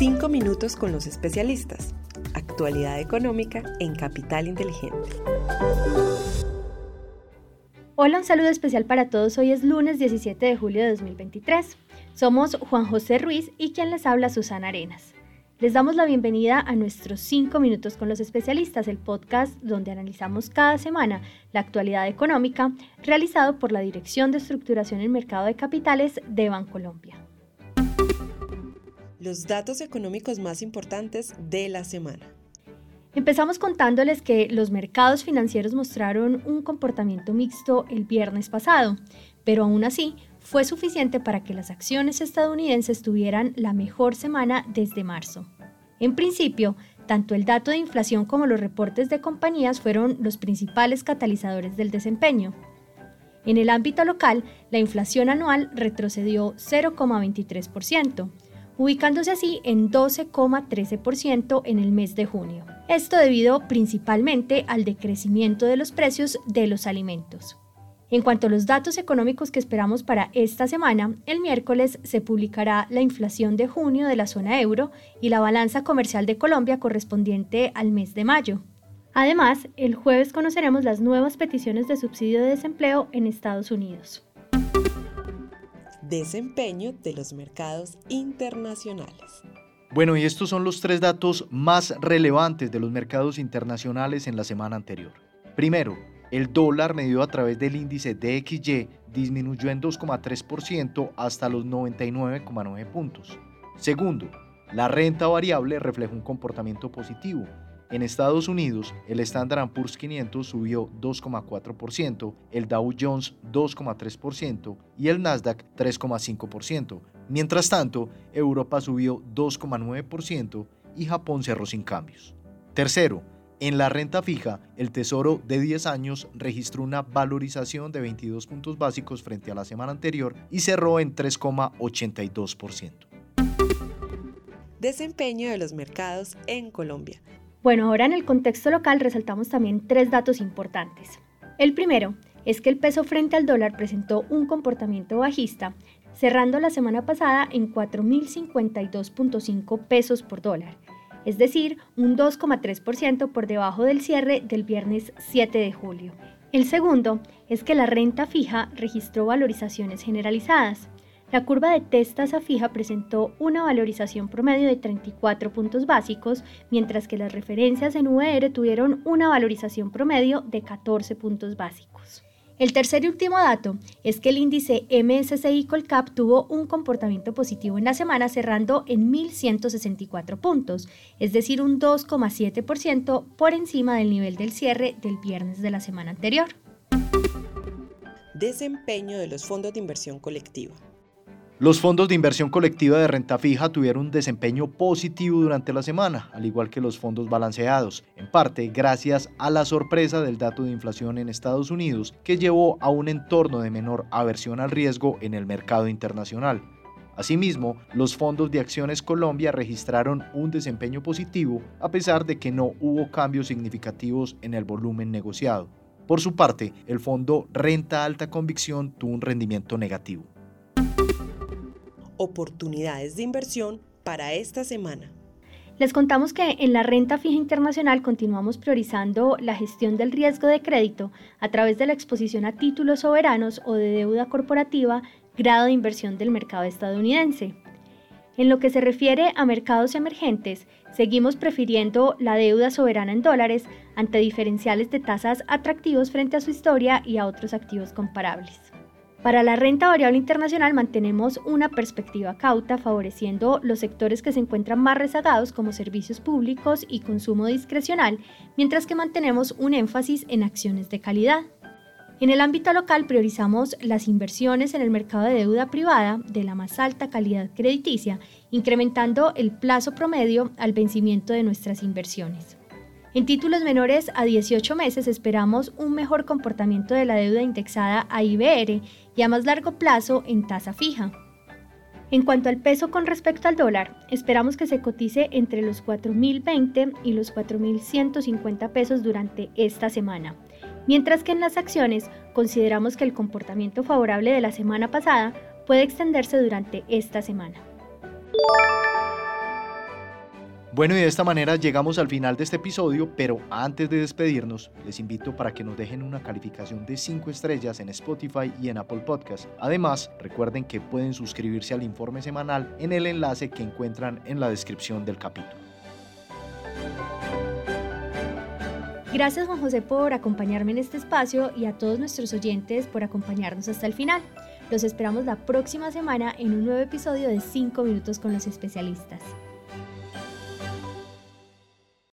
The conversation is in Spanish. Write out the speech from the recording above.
Cinco minutos con los especialistas. Actualidad económica en Capital Inteligente. Hola, un saludo especial para todos. Hoy es lunes 17 de julio de 2023. Somos Juan José Ruiz y quien les habla Susana Arenas. Les damos la bienvenida a nuestros 5 minutos con los especialistas, el podcast donde analizamos cada semana la actualidad económica realizado por la Dirección de Estructuración en Mercado de Capitales de Bancolombia. Los datos económicos más importantes de la semana. Empezamos contándoles que los mercados financieros mostraron un comportamiento mixto el viernes pasado, pero aún así fue suficiente para que las acciones estadounidenses tuvieran la mejor semana desde marzo. En principio, tanto el dato de inflación como los reportes de compañías fueron los principales catalizadores del desempeño. En el ámbito local, la inflación anual retrocedió 0,23%, ubicándose así en 12,13% en el mes de junio. Esto debido principalmente al decrecimiento de los precios de los alimentos. En cuanto a los datos económicos que esperamos para esta semana, el miércoles se publicará la inflación de junio de la zona euro y la balanza comercial de Colombia correspondiente al mes de mayo. Además, el jueves conoceremos las nuevas peticiones de subsidio de desempleo en Estados Unidos. Desempeño de los mercados internacionales. Bueno, y estos son los tres datos más relevantes de los mercados internacionales en la semana anterior. Primero, el dólar medido a través del índice DXY disminuyó en 2,3% hasta los 99,9 puntos. Segundo, la renta variable refleja un comportamiento positivo. En Estados Unidos, el Standard Poor's 500 subió 2,4%, el Dow Jones 2,3% y el Nasdaq 3,5%. Mientras tanto, Europa subió 2,9% y Japón cerró sin cambios. Tercero, en la renta fija, el Tesoro de 10 años registró una valorización de 22 puntos básicos frente a la semana anterior y cerró en 3,82%. Desempeño de los mercados en Colombia. Bueno, ahora en el contexto local resaltamos también tres datos importantes. El primero es que el peso frente al dólar presentó un comportamiento bajista, cerrando la semana pasada en 4.052.5 pesos por dólar es decir, un 2,3% por debajo del cierre del viernes 7 de julio. El segundo es que la renta fija registró valorizaciones generalizadas. La curva de test tasa fija presentó una valorización promedio de 34 puntos básicos, mientras que las referencias en UR tuvieron una valorización promedio de 14 puntos básicos. El tercer y último dato es que el índice MSCI Colcap tuvo un comportamiento positivo en la semana cerrando en 1.164 puntos, es decir, un 2,7% por encima del nivel del cierre del viernes de la semana anterior. Desempeño de los fondos de inversión colectiva. Los fondos de inversión colectiva de renta fija tuvieron un desempeño positivo durante la semana, al igual que los fondos balanceados, en parte gracias a la sorpresa del dato de inflación en Estados Unidos, que llevó a un entorno de menor aversión al riesgo en el mercado internacional. Asimismo, los fondos de acciones Colombia registraron un desempeño positivo a pesar de que no hubo cambios significativos en el volumen negociado. Por su parte, el fondo Renta Alta Convicción tuvo un rendimiento negativo oportunidades de inversión para esta semana. Les contamos que en la renta fija internacional continuamos priorizando la gestión del riesgo de crédito a través de la exposición a títulos soberanos o de deuda corporativa, grado de inversión del mercado estadounidense. En lo que se refiere a mercados emergentes, seguimos prefiriendo la deuda soberana en dólares ante diferenciales de tasas atractivos frente a su historia y a otros activos comparables. Para la renta variable internacional mantenemos una perspectiva cauta favoreciendo los sectores que se encuentran más rezagados como servicios públicos y consumo discrecional, mientras que mantenemos un énfasis en acciones de calidad. En el ámbito local priorizamos las inversiones en el mercado de deuda privada de la más alta calidad crediticia, incrementando el plazo promedio al vencimiento de nuestras inversiones. En títulos menores a 18 meses esperamos un mejor comportamiento de la deuda indexada a IBR y a más largo plazo en tasa fija. En cuanto al peso con respecto al dólar, esperamos que se cotice entre los 4.020 y los 4.150 pesos durante esta semana, mientras que en las acciones consideramos que el comportamiento favorable de la semana pasada puede extenderse durante esta semana. Bueno, y de esta manera llegamos al final de este episodio, pero antes de despedirnos, les invito para que nos dejen una calificación de 5 estrellas en Spotify y en Apple Podcast. Además, recuerden que pueden suscribirse al informe semanal en el enlace que encuentran en la descripción del capítulo. Gracias Juan José por acompañarme en este espacio y a todos nuestros oyentes por acompañarnos hasta el final. Los esperamos la próxima semana en un nuevo episodio de 5 minutos con los especialistas.